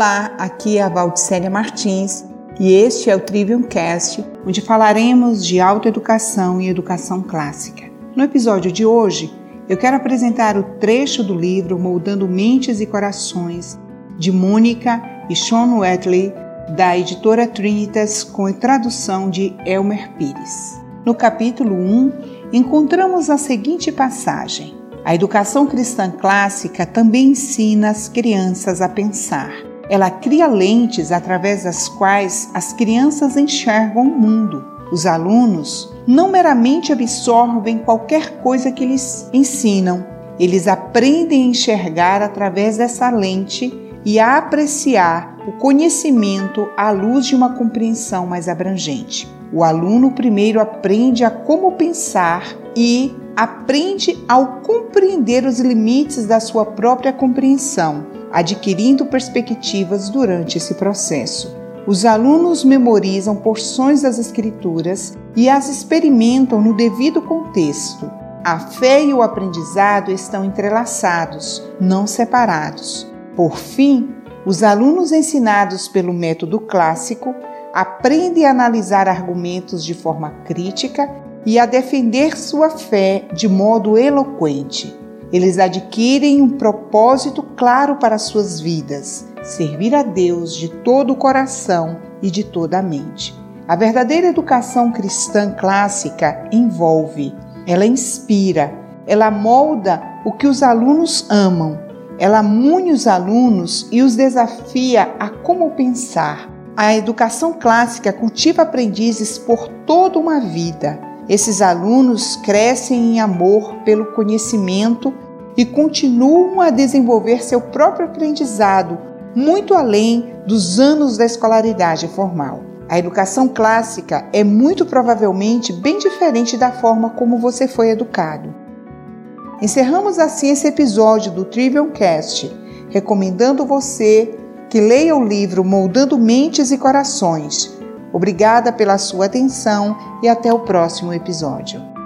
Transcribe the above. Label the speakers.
Speaker 1: Olá, aqui é a Valdicélia Martins e este é o Trivium Cast, onde falaremos de autoeducação e educação clássica. No episódio de hoje, eu quero apresentar o trecho do livro Moldando Mentes e Corações, de Mônica e Sean Wetley, da editora Trinitas, com tradução de Elmer Pires. No capítulo 1, encontramos a seguinte passagem. A educação cristã clássica também ensina as crianças a pensar. Ela cria lentes através das quais as crianças enxergam o mundo. Os alunos não meramente absorvem qualquer coisa que lhes ensinam, eles aprendem a enxergar através dessa lente e a apreciar o conhecimento à luz de uma compreensão mais abrangente. O aluno primeiro aprende a como pensar e aprende ao compreender os limites da sua própria compreensão, adquirindo perspectivas durante esse processo. Os alunos memorizam porções das Escrituras e as experimentam no devido contexto. A fé e o aprendizado estão entrelaçados, não separados. Por fim, os alunos ensinados pelo método clássico aprendem a analisar argumentos de forma crítica e a defender sua fé de modo eloquente. Eles adquirem um propósito claro para suas vidas: servir a Deus de todo o coração e de toda a mente. A verdadeira educação cristã clássica envolve, ela inspira, ela molda o que os alunos amam, ela mune os alunos e os desafia a como pensar. A educação clássica cultiva aprendizes por toda uma vida esses alunos crescem em amor pelo conhecimento e continuam a desenvolver seu próprio aprendizado muito além dos anos da escolaridade formal. A educação clássica é muito provavelmente bem diferente da forma como você foi educado. Encerramos assim esse episódio do Trivial Cast, recomendando você que leia o livro Moldando Mentes e Corações Obrigada pela sua atenção e até o próximo episódio.